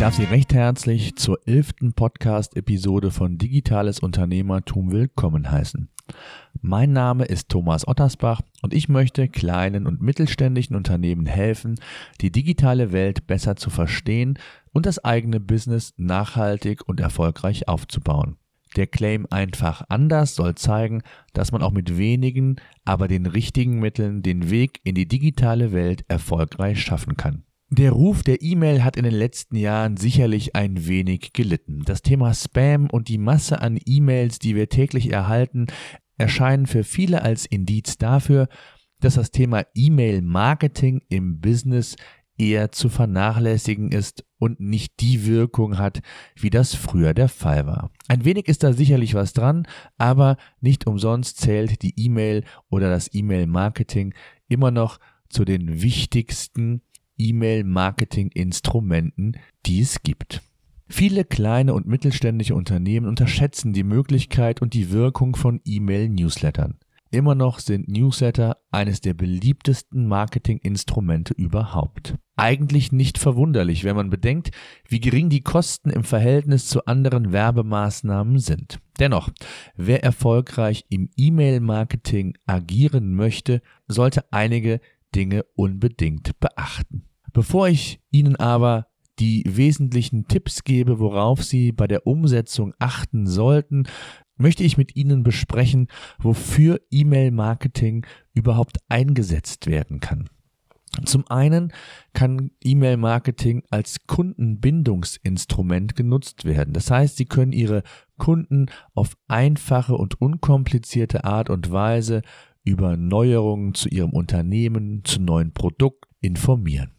darf Sie recht herzlich zur elften Podcast-Episode von Digitales Unternehmertum willkommen heißen. Mein Name ist Thomas Ottersbach und ich möchte kleinen und mittelständischen Unternehmen helfen, die digitale Welt besser zu verstehen und das eigene Business nachhaltig und erfolgreich aufzubauen. Der Claim einfach anders soll zeigen, dass man auch mit wenigen, aber den richtigen Mitteln den Weg in die digitale Welt erfolgreich schaffen kann. Der Ruf der E-Mail hat in den letzten Jahren sicherlich ein wenig gelitten. Das Thema Spam und die Masse an E-Mails, die wir täglich erhalten, erscheinen für viele als Indiz dafür, dass das Thema E-Mail-Marketing im Business eher zu vernachlässigen ist und nicht die Wirkung hat, wie das früher der Fall war. Ein wenig ist da sicherlich was dran, aber nicht umsonst zählt die E-Mail oder das E-Mail-Marketing immer noch zu den wichtigsten E-Mail-Marketing-Instrumenten, die es gibt. Viele kleine und mittelständische Unternehmen unterschätzen die Möglichkeit und die Wirkung von E-Mail-Newslettern. Immer noch sind Newsletter eines der beliebtesten Marketinginstrumente überhaupt. Eigentlich nicht verwunderlich, wenn man bedenkt, wie gering die Kosten im Verhältnis zu anderen Werbemaßnahmen sind. Dennoch, wer erfolgreich im E-Mail-Marketing agieren möchte, sollte einige Dinge unbedingt beachten. Bevor ich Ihnen aber die wesentlichen Tipps gebe, worauf Sie bei der Umsetzung achten sollten, möchte ich mit Ihnen besprechen, wofür E-Mail-Marketing überhaupt eingesetzt werden kann. Zum einen kann E-Mail-Marketing als Kundenbindungsinstrument genutzt werden. Das heißt, Sie können Ihre Kunden auf einfache und unkomplizierte Art und Weise über Neuerungen zu Ihrem Unternehmen, zu neuen Produkten informieren.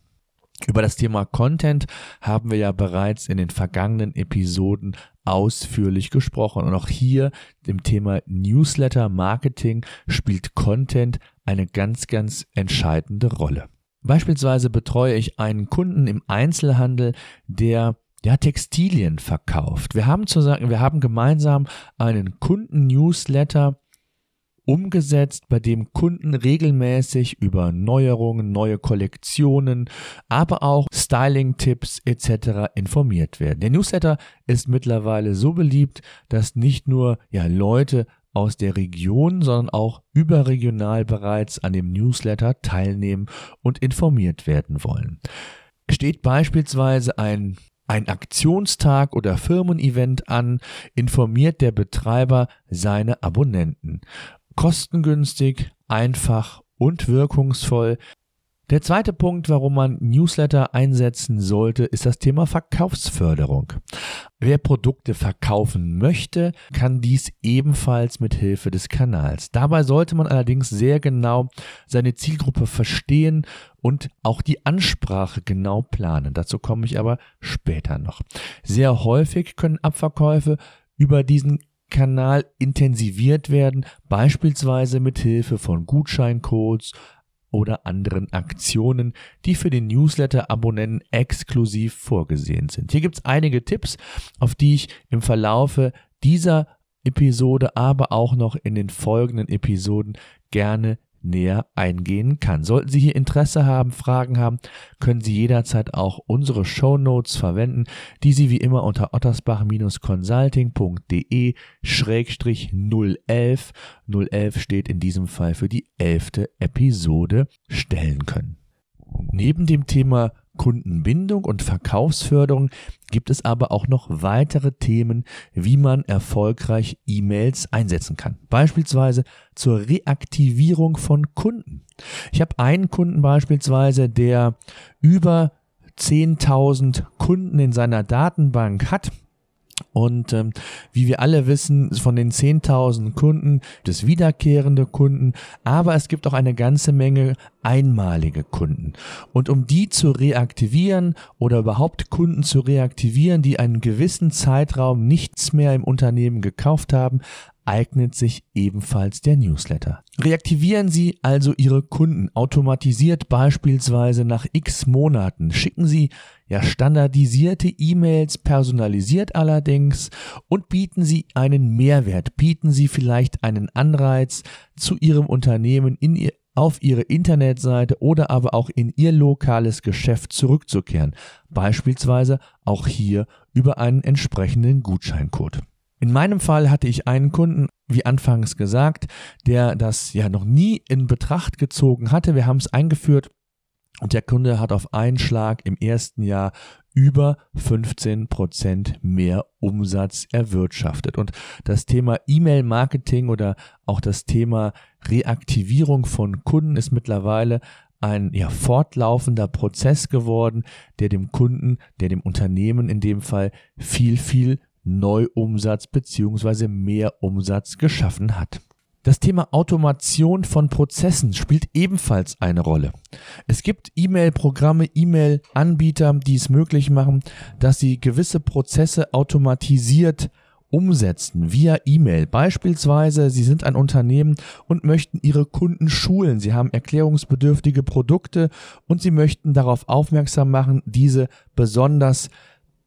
Über das Thema Content haben wir ja bereits in den vergangenen Episoden ausführlich gesprochen. Und auch hier im Thema Newsletter Marketing spielt Content eine ganz, ganz entscheidende Rolle. Beispielsweise betreue ich einen Kunden im Einzelhandel, der ja, Textilien verkauft. Wir haben zu sagen, wir haben gemeinsam einen Kunden-Newsletter umgesetzt, bei dem Kunden regelmäßig über Neuerungen, neue Kollektionen, aber auch Styling-Tipps etc. informiert werden. Der Newsletter ist mittlerweile so beliebt, dass nicht nur ja, Leute aus der Region, sondern auch überregional bereits an dem Newsletter teilnehmen und informiert werden wollen. Steht beispielsweise ein ein Aktionstag oder Firmen-Event an, informiert der Betreiber seine Abonnenten kostengünstig, einfach und wirkungsvoll. Der zweite Punkt, warum man Newsletter einsetzen sollte, ist das Thema Verkaufsförderung. Wer Produkte verkaufen möchte, kann dies ebenfalls mit Hilfe des Kanals. Dabei sollte man allerdings sehr genau seine Zielgruppe verstehen und auch die Ansprache genau planen. Dazu komme ich aber später noch. Sehr häufig können Abverkäufe über diesen Kanal intensiviert werden, beispielsweise mit Hilfe von Gutscheincodes oder anderen Aktionen, die für den Newsletter-Abonnenten exklusiv vorgesehen sind. Hier gibt es einige Tipps, auf die ich im Verlaufe dieser Episode, aber auch noch in den folgenden Episoden gerne näher eingehen kann. Sollten Sie hier Interesse haben, Fragen haben, können Sie jederzeit auch unsere Show verwenden, die Sie wie immer unter ottersbach-consulting.de 011, 011 steht in diesem Fall für die elfte Episode, stellen können. Neben dem Thema Kundenbindung und Verkaufsförderung gibt es aber auch noch weitere Themen, wie man erfolgreich E-Mails einsetzen kann. Beispielsweise zur Reaktivierung von Kunden. Ich habe einen Kunden beispielsweise, der über 10.000 Kunden in seiner Datenbank hat und ähm, wie wir alle wissen, von den 10.000 Kunden des wiederkehrende Kunden, aber es gibt auch eine ganze Menge einmalige Kunden. Und um die zu reaktivieren oder überhaupt Kunden zu reaktivieren, die einen gewissen Zeitraum nichts mehr im Unternehmen gekauft haben, eignet sich ebenfalls der Newsletter. Reaktivieren Sie also Ihre Kunden automatisiert beispielsweise nach x Monaten. Schicken Sie ja standardisierte E-Mails, personalisiert allerdings und bieten Sie einen Mehrwert. Bieten Sie vielleicht einen Anreiz, zu Ihrem Unternehmen in, ihr, auf ihre Internetseite oder aber auch in ihr lokales Geschäft zurückzukehren, beispielsweise auch hier über einen entsprechenden Gutscheincode. In meinem Fall hatte ich einen Kunden, wie anfangs gesagt, der das ja noch nie in Betracht gezogen hatte. Wir haben es eingeführt und der Kunde hat auf einen Schlag im ersten Jahr über 15 Prozent mehr Umsatz erwirtschaftet. Und das Thema E-Mail-Marketing oder auch das Thema Reaktivierung von Kunden ist mittlerweile ein ja, fortlaufender Prozess geworden, der dem Kunden, der dem Unternehmen in dem Fall viel, viel Neuumsatz beziehungsweise mehr Umsatz geschaffen hat. Das Thema Automation von Prozessen spielt ebenfalls eine Rolle. Es gibt E-Mail-Programme, E-Mail-Anbieter, die es möglich machen, dass sie gewisse Prozesse automatisiert umsetzen via E-Mail. Beispielsweise, Sie sind ein Unternehmen und möchten Ihre Kunden schulen. Sie haben erklärungsbedürftige Produkte und Sie möchten darauf aufmerksam machen, diese besonders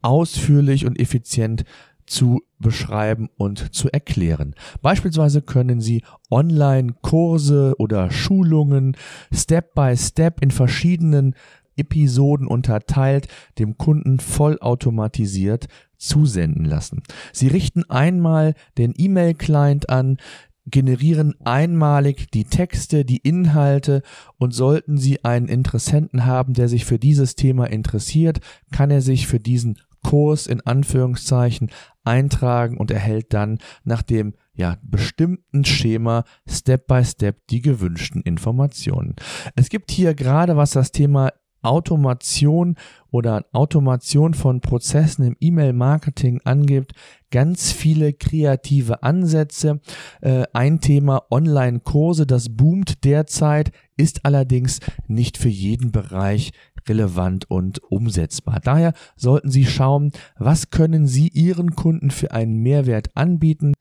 ausführlich und effizient zu beschreiben und zu erklären. Beispielsweise können Sie Online-Kurse oder Schulungen Step by Step in verschiedenen Episoden unterteilt dem Kunden vollautomatisiert zusenden lassen. Sie richten einmal den E-Mail-Client an, generieren einmalig die Texte, die Inhalte und sollten Sie einen Interessenten haben, der sich für dieses Thema interessiert, kann er sich für diesen Kurs in Anführungszeichen eintragen und erhält dann nach dem ja, bestimmten Schema Step by Step die gewünschten Informationen. Es gibt hier gerade was das Thema Automation oder Automation von Prozessen im E-Mail-Marketing angibt, ganz viele kreative Ansätze. Äh, ein Thema Online-Kurse, das boomt derzeit, ist allerdings nicht für jeden Bereich relevant und umsetzbar. Daher sollten Sie schauen, was können Sie Ihren Kunden für einen Mehrwert anbieten,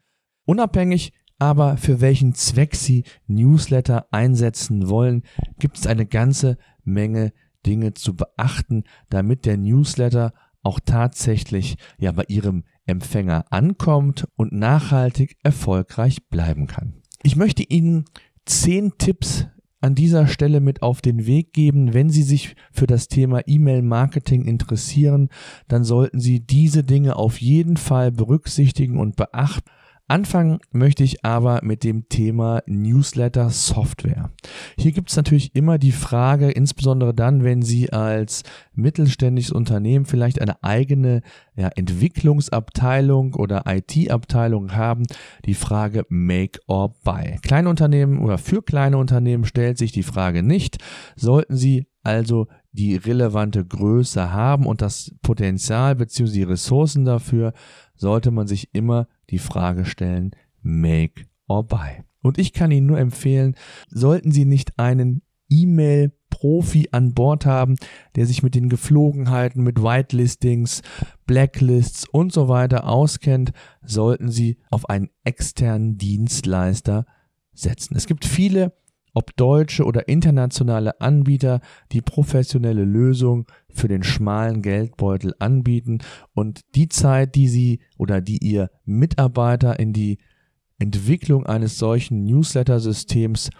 unabhängig aber für welchen Zweck Sie Newsletter einsetzen wollen, gibt es eine ganze Menge Dinge zu beachten, damit der Newsletter auch tatsächlich ja bei Ihrem Empfänger ankommt und nachhaltig erfolgreich bleiben kann. Ich möchte Ihnen zehn Tipps an dieser Stelle mit auf den Weg geben. Wenn Sie sich für das Thema E-Mail-Marketing interessieren, dann sollten Sie diese Dinge auf jeden Fall berücksichtigen und beachten. Anfangen möchte ich aber mit dem Thema Newsletter Software. Hier gibt es natürlich immer die Frage, insbesondere dann, wenn Sie als mittelständisches Unternehmen vielleicht eine eigene ja, Entwicklungsabteilung oder IT-Abteilung haben, die Frage Make or Buy. Kleine Unternehmen oder für kleine Unternehmen stellt sich die Frage nicht. Sollten Sie also die relevante Größe haben und das Potenzial bzw. die Ressourcen dafür, sollte man sich immer die Frage stellen, make or buy. Und ich kann Ihnen nur empfehlen, sollten Sie nicht einen E-Mail Profi an Bord haben, der sich mit den Geflogenheiten, mit Whitelistings, Blacklists und so weiter auskennt, sollten Sie auf einen externen Dienstleister setzen. Es gibt viele ob deutsche oder internationale Anbieter die professionelle Lösung für den schmalen Geldbeutel anbieten und die Zeit, die sie oder die ihr Mitarbeiter in die Entwicklung eines solchen Newsletter-Systems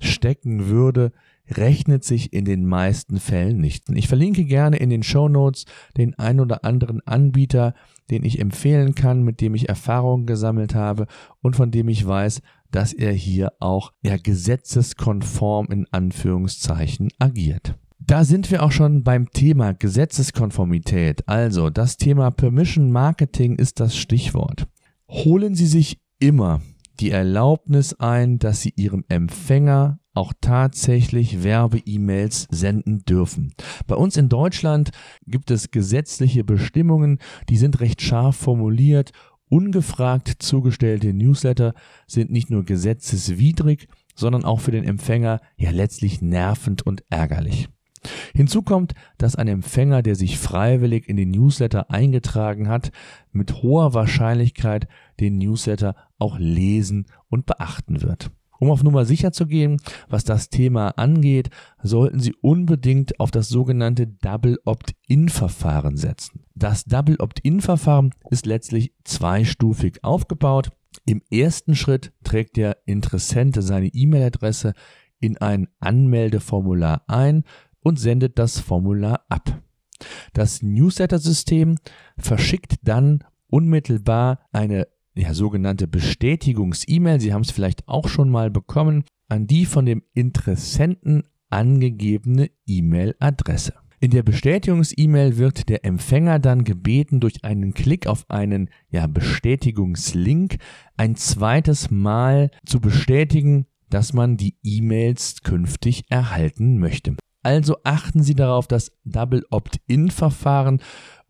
stecken würde, rechnet sich in den meisten Fällen nicht. Ich verlinke gerne in den Show Notes den ein oder anderen Anbieter, den ich empfehlen kann, mit dem ich Erfahrungen gesammelt habe und von dem ich weiß, dass er hier auch ja, gesetzeskonform in Anführungszeichen agiert. Da sind wir auch schon beim Thema Gesetzeskonformität. Also das Thema Permission Marketing ist das Stichwort. Holen Sie sich immer die Erlaubnis ein, dass Sie Ihrem Empfänger auch tatsächlich Werbe-E-Mails senden dürfen. Bei uns in Deutschland gibt es gesetzliche Bestimmungen, die sind recht scharf formuliert Ungefragt zugestellte Newsletter sind nicht nur gesetzeswidrig, sondern auch für den Empfänger ja letztlich nervend und ärgerlich. Hinzu kommt, dass ein Empfänger, der sich freiwillig in den Newsletter eingetragen hat, mit hoher Wahrscheinlichkeit den Newsletter auch lesen und beachten wird. Um auf Nummer sicher zu gehen, was das Thema angeht, sollten Sie unbedingt auf das sogenannte Double Opt-in-Verfahren setzen. Das Double Opt-in-Verfahren ist letztlich zweistufig aufgebaut. Im ersten Schritt trägt der Interessente seine E-Mail-Adresse in ein Anmeldeformular ein und sendet das Formular ab. Das Newsletter-System verschickt dann unmittelbar eine ja, sogenannte Bestätigungs-E-Mail, Sie haben es vielleicht auch schon mal bekommen, an die von dem Interessenten angegebene E-Mail-Adresse. In der Bestätigungs-E-Mail wird der Empfänger dann gebeten, durch einen Klick auf einen ja, Bestätigungslink ein zweites Mal zu bestätigen, dass man die E-Mails künftig erhalten möchte. Also achten Sie darauf, das Double Opt-in-Verfahren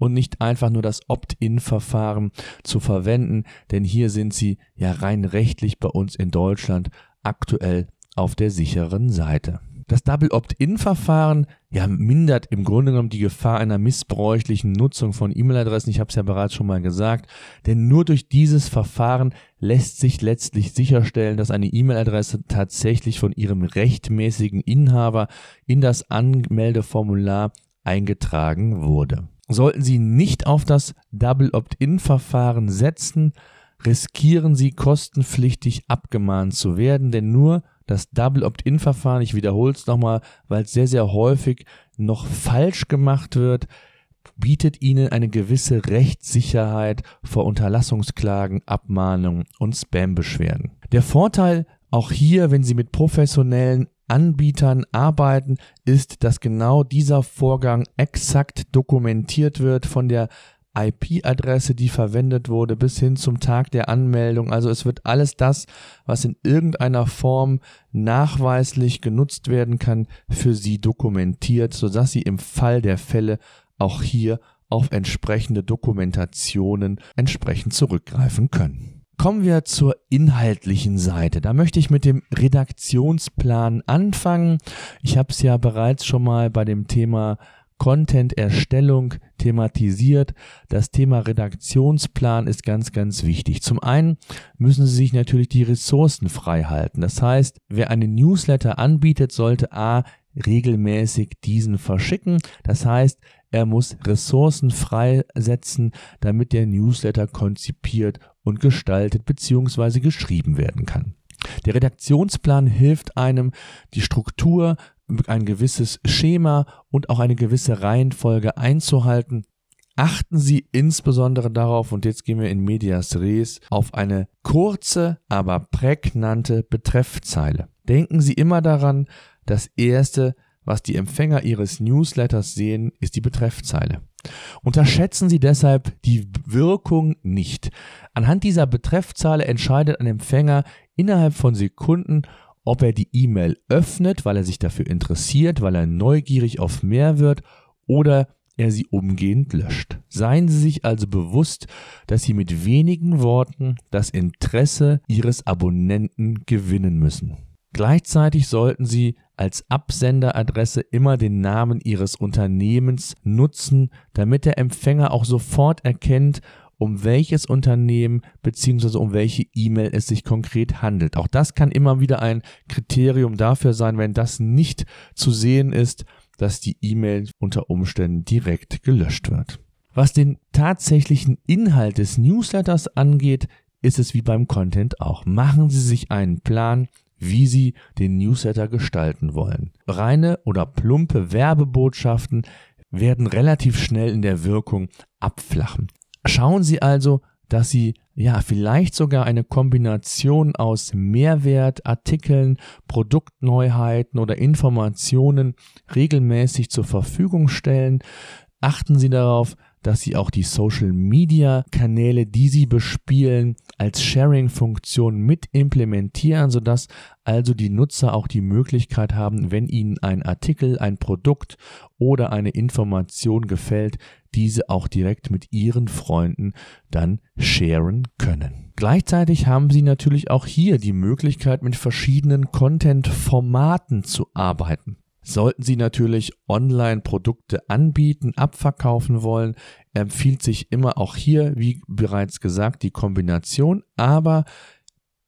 und nicht einfach nur das Opt-in-Verfahren zu verwenden, denn hier sind Sie ja rein rechtlich bei uns in Deutschland aktuell auf der sicheren Seite. Das Double Opt-in-Verfahren ja, mindert im Grunde genommen die Gefahr einer missbräuchlichen Nutzung von E-Mail-Adressen. Ich habe es ja bereits schon mal gesagt. Denn nur durch dieses Verfahren lässt sich letztlich sicherstellen, dass eine E-Mail-Adresse tatsächlich von ihrem rechtmäßigen Inhaber in das Anmeldeformular eingetragen wurde. Sollten Sie nicht auf das Double Opt-in-Verfahren setzen, riskieren Sie kostenpflichtig abgemahnt zu werden, denn nur das Double Opt-in-Verfahren, ich wiederhole es nochmal, weil es sehr, sehr häufig noch falsch gemacht wird, bietet Ihnen eine gewisse Rechtssicherheit vor Unterlassungsklagen, Abmahnungen und Spam-Beschwerden. Der Vorteil auch hier, wenn Sie mit professionellen Anbietern arbeiten, ist, dass genau dieser Vorgang exakt dokumentiert wird von der IP-Adresse, die verwendet wurde, bis hin zum Tag der Anmeldung. Also es wird alles das, was in irgendeiner Form nachweislich genutzt werden kann, für Sie dokumentiert, sodass Sie im Fall der Fälle auch hier auf entsprechende Dokumentationen entsprechend zurückgreifen können. Kommen wir zur inhaltlichen Seite. Da möchte ich mit dem Redaktionsplan anfangen. Ich habe es ja bereits schon mal bei dem Thema Content-Erstellung thematisiert. Das Thema Redaktionsplan ist ganz, ganz wichtig. Zum einen müssen Sie sich natürlich die Ressourcen frei halten. Das heißt, wer einen Newsletter anbietet, sollte A regelmäßig diesen verschicken. Das heißt, er muss Ressourcen freisetzen, damit der Newsletter konzipiert und gestaltet bzw. geschrieben werden kann. Der Redaktionsplan hilft einem, die Struktur ein gewisses Schema und auch eine gewisse Reihenfolge einzuhalten. Achten Sie insbesondere darauf, und jetzt gehen wir in Medias Res, auf eine kurze, aber prägnante Betreffzeile. Denken Sie immer daran, das Erste, was die Empfänger Ihres Newsletters sehen, ist die Betreffzeile. Unterschätzen Sie deshalb die Wirkung nicht. Anhand dieser Betreffzeile entscheidet ein Empfänger innerhalb von Sekunden, ob er die E-Mail öffnet, weil er sich dafür interessiert, weil er neugierig auf mehr wird oder er sie umgehend löscht. Seien Sie sich also bewusst, dass Sie mit wenigen Worten das Interesse Ihres Abonnenten gewinnen müssen. Gleichzeitig sollten Sie als Absenderadresse immer den Namen Ihres Unternehmens nutzen, damit der Empfänger auch sofort erkennt, um welches Unternehmen bzw. um welche E-Mail es sich konkret handelt. Auch das kann immer wieder ein Kriterium dafür sein, wenn das nicht zu sehen ist, dass die E-Mail unter Umständen direkt gelöscht wird. Was den tatsächlichen Inhalt des Newsletters angeht, ist es wie beim Content auch. Machen Sie sich einen Plan, wie Sie den Newsletter gestalten wollen. Reine oder plumpe Werbebotschaften werden relativ schnell in der Wirkung abflachen. Schauen Sie also, dass Sie ja vielleicht sogar eine Kombination aus Mehrwertartikeln, Produktneuheiten oder Informationen regelmäßig zur Verfügung stellen. Achten Sie darauf, dass Sie auch die Social Media Kanäle, die Sie bespielen, als Sharing-Funktion mit implementieren, sodass also die Nutzer auch die Möglichkeit haben, wenn ihnen ein Artikel, ein Produkt oder eine Information gefällt, diese auch direkt mit ihren Freunden dann sharen können. Gleichzeitig haben Sie natürlich auch hier die Möglichkeit, mit verschiedenen Content-Formaten zu arbeiten. Sollten Sie natürlich Online-Produkte anbieten, abverkaufen wollen, empfiehlt sich immer auch hier, wie bereits gesagt, die Kombination. Aber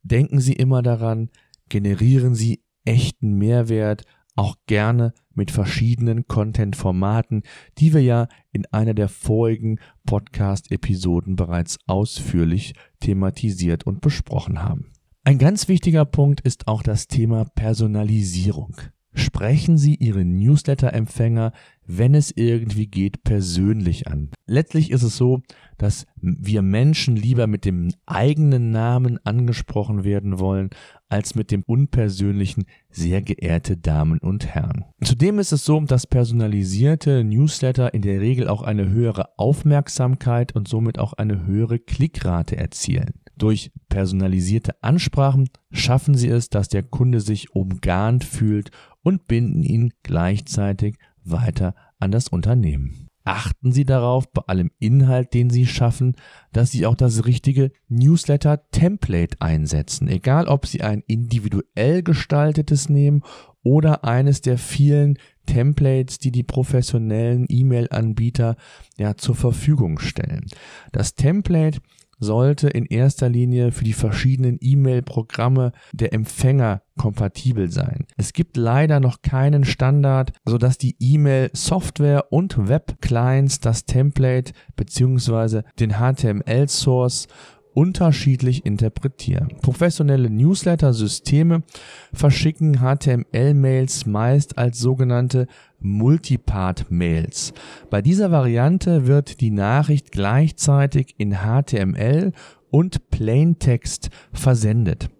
denken Sie immer daran, generieren Sie echten Mehrwert, auch gerne mit verschiedenen Content-Formaten, die wir ja in einer der vorigen Podcast-Episoden bereits ausführlich thematisiert und besprochen haben. Ein ganz wichtiger Punkt ist auch das Thema Personalisierung. Sprechen Sie Ihre Newsletter-Empfänger, wenn es irgendwie geht, persönlich an. Letztlich ist es so, dass wir Menschen lieber mit dem eigenen Namen angesprochen werden wollen, als mit dem unpersönlichen sehr geehrte Damen und Herren. Zudem ist es so, dass personalisierte Newsletter in der Regel auch eine höhere Aufmerksamkeit und somit auch eine höhere Klickrate erzielen. Durch personalisierte Ansprachen schaffen sie es, dass der Kunde sich umgarnt fühlt und binden ihn gleichzeitig weiter an das Unternehmen. Achten Sie darauf, bei allem Inhalt, den Sie schaffen, dass Sie auch das richtige Newsletter-Template einsetzen. Egal, ob Sie ein individuell gestaltetes nehmen oder eines der vielen Templates, die die professionellen E-Mail-Anbieter ja zur Verfügung stellen. Das Template sollte in erster Linie für die verschiedenen E-Mail-Programme der Empfänger kompatibel sein. Es gibt leider noch keinen Standard, sodass die E-Mail-Software und Web-Clients das Template bzw. den HTML-Source unterschiedlich interpretieren. Professionelle Newsletter-Systeme verschicken HTML-Mails meist als sogenannte Multipart-Mails. Bei dieser Variante wird die Nachricht gleichzeitig in HTML und Plaintext versendet.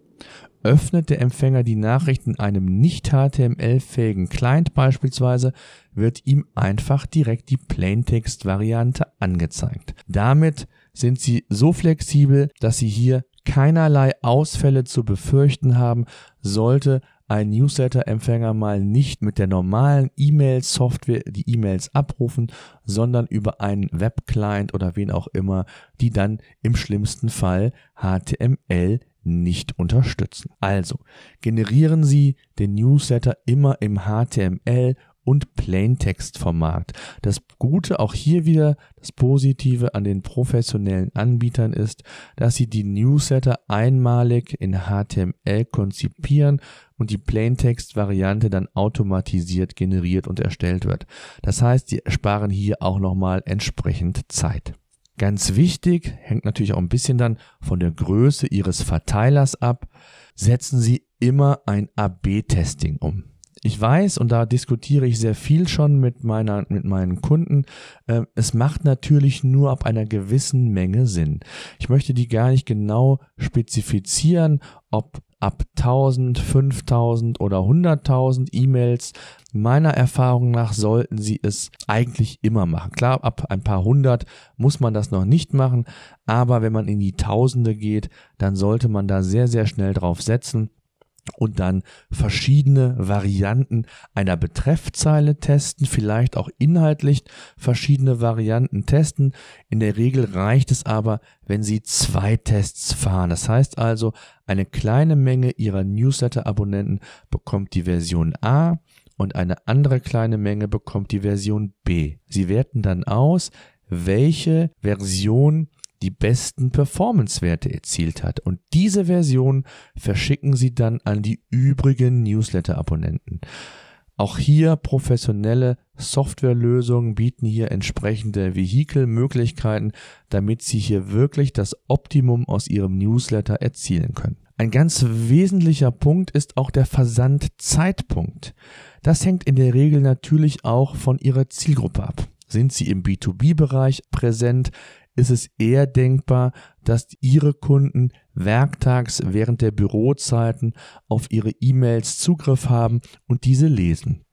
Öffnet der Empfänger die Nachricht in einem nicht HTML-fähigen Client beispielsweise, wird ihm einfach direkt die Plaintext-Variante angezeigt. Damit sind sie so flexibel, dass sie hier keinerlei Ausfälle zu befürchten haben, sollte ein Newsletter-Empfänger mal nicht mit der normalen E-Mail-Software die E-Mails abrufen, sondern über einen Web-Client oder wen auch immer, die dann im schlimmsten Fall HTML nicht unterstützen. Also generieren Sie den Newsletter immer im HTML und Plaintext-Format. Das Gute auch hier wieder, das Positive an den professionellen Anbietern ist, dass sie die Newsletter einmalig in HTML konzipieren und die Plaintext-Variante dann automatisiert generiert und erstellt wird. Das heißt, sie sparen hier auch nochmal entsprechend Zeit. Ganz wichtig, hängt natürlich auch ein bisschen dann von der Größe Ihres Verteilers ab, setzen Sie immer ein AB-Testing um ich weiß, und da diskutiere ich sehr viel schon mit, meiner, mit meinen Kunden, äh, es macht natürlich nur ab einer gewissen Menge Sinn. Ich möchte die gar nicht genau spezifizieren, ob ab 1000, 5000 oder 100.000 E-Mails. Meiner Erfahrung nach sollten Sie es eigentlich immer machen. Klar, ab ein paar hundert muss man das noch nicht machen, aber wenn man in die Tausende geht, dann sollte man da sehr, sehr schnell drauf setzen und dann verschiedene Varianten einer Betreffzeile testen, vielleicht auch inhaltlich verschiedene Varianten testen. In der Regel reicht es aber, wenn Sie zwei Tests fahren. Das heißt also, eine kleine Menge Ihrer Newsletter-Abonnenten bekommt die Version A und eine andere kleine Menge bekommt die Version B. Sie werten dann aus, welche Version die besten Performance-Werte erzielt hat. Und diese Version verschicken sie dann an die übrigen Newsletter-Abonnenten. Auch hier professionelle Softwarelösungen bieten hier entsprechende Vehikelmöglichkeiten, damit Sie hier wirklich das Optimum aus Ihrem Newsletter erzielen können. Ein ganz wesentlicher Punkt ist auch der Versandzeitpunkt. Das hängt in der Regel natürlich auch von Ihrer Zielgruppe ab. Sind Sie im B2B-Bereich präsent, ist es eher denkbar, dass Ihre Kunden werktags während der Bürozeiten auf Ihre E-Mails Zugriff haben und diese lesen.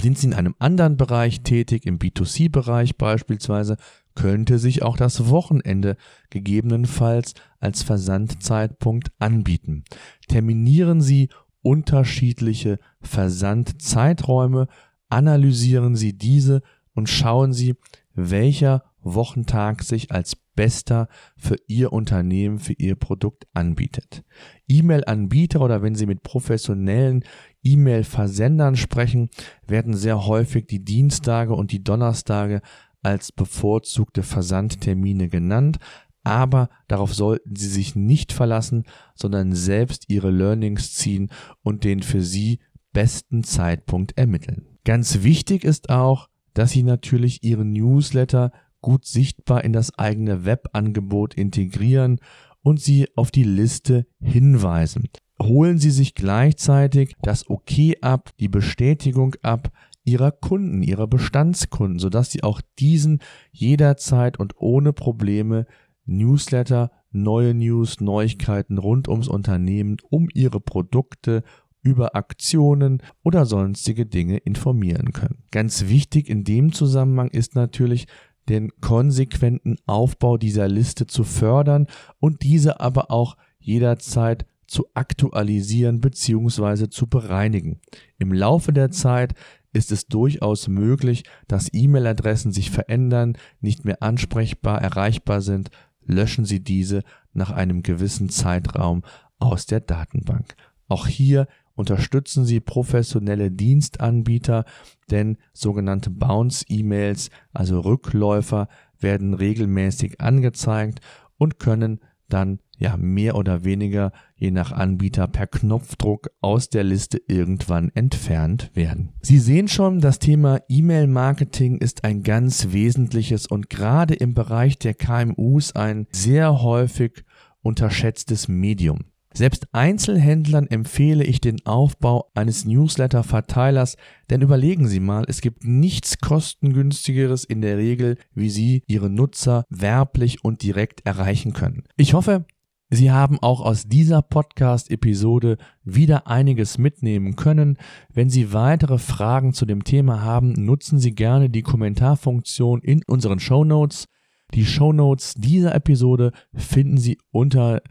Sind Sie in einem anderen Bereich tätig, im B2C-Bereich beispielsweise, könnte sich auch das Wochenende gegebenenfalls als Versandzeitpunkt anbieten. Terminieren Sie unterschiedliche Versandzeiträume, analysieren Sie diese und schauen Sie, welcher Wochentag sich als bester für Ihr Unternehmen, für Ihr Produkt anbietet. E-Mail-Anbieter oder wenn Sie mit professionellen E-Mail-Versendern sprechen, werden sehr häufig die Dienstage und die Donnerstage als bevorzugte Versandtermine genannt, aber darauf sollten Sie sich nicht verlassen, sondern selbst Ihre Learnings ziehen und den für Sie besten Zeitpunkt ermitteln. Ganz wichtig ist auch, dass Sie natürlich Ihre Newsletter gut sichtbar in das eigene Webangebot integrieren und Sie auf die Liste hinweisen. Holen Sie sich gleichzeitig das OK ab, die Bestätigung ab, ihrer Kunden, ihrer Bestandskunden, sodass sie auch diesen jederzeit und ohne Probleme Newsletter, neue News, Neuigkeiten rund ums Unternehmen, um ihre Produkte, über Aktionen oder sonstige Dinge informieren können. Ganz wichtig in dem Zusammenhang ist natürlich, den konsequenten Aufbau dieser Liste zu fördern und diese aber auch jederzeit zu aktualisieren bzw. zu bereinigen. Im Laufe der Zeit ist es durchaus möglich, dass E-Mail-Adressen sich verändern, nicht mehr ansprechbar, erreichbar sind. Löschen Sie diese nach einem gewissen Zeitraum aus der Datenbank. Auch hier unterstützen Sie professionelle Dienstanbieter, denn sogenannte Bounce-E-Mails, also Rückläufer, werden regelmäßig angezeigt und können dann ja mehr oder weniger je nach Anbieter per Knopfdruck aus der Liste irgendwann entfernt werden. Sie sehen schon, das Thema E-Mail-Marketing ist ein ganz wesentliches und gerade im Bereich der KMUs ein sehr häufig unterschätztes Medium. Selbst Einzelhändlern empfehle ich den Aufbau eines Newsletter-Verteilers, denn überlegen Sie mal, es gibt nichts kostengünstigeres in der Regel, wie Sie Ihre Nutzer werblich und direkt erreichen können. Ich hoffe, Sie haben auch aus dieser Podcast-Episode wieder einiges mitnehmen können. Wenn Sie weitere Fragen zu dem Thema haben, nutzen Sie gerne die Kommentarfunktion in unseren Show Notes. Die Show Notes dieser Episode finden Sie unter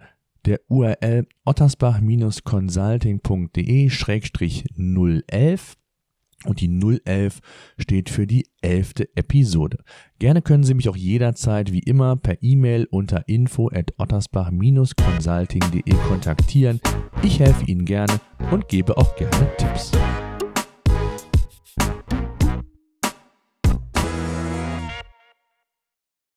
der URL ottersbach-consulting.de-011 und die 011 steht für die elfte Episode. Gerne können Sie mich auch jederzeit wie immer per E-Mail unter info at ottersbach-consulting.de kontaktieren. Ich helfe Ihnen gerne und gebe auch gerne Tipps.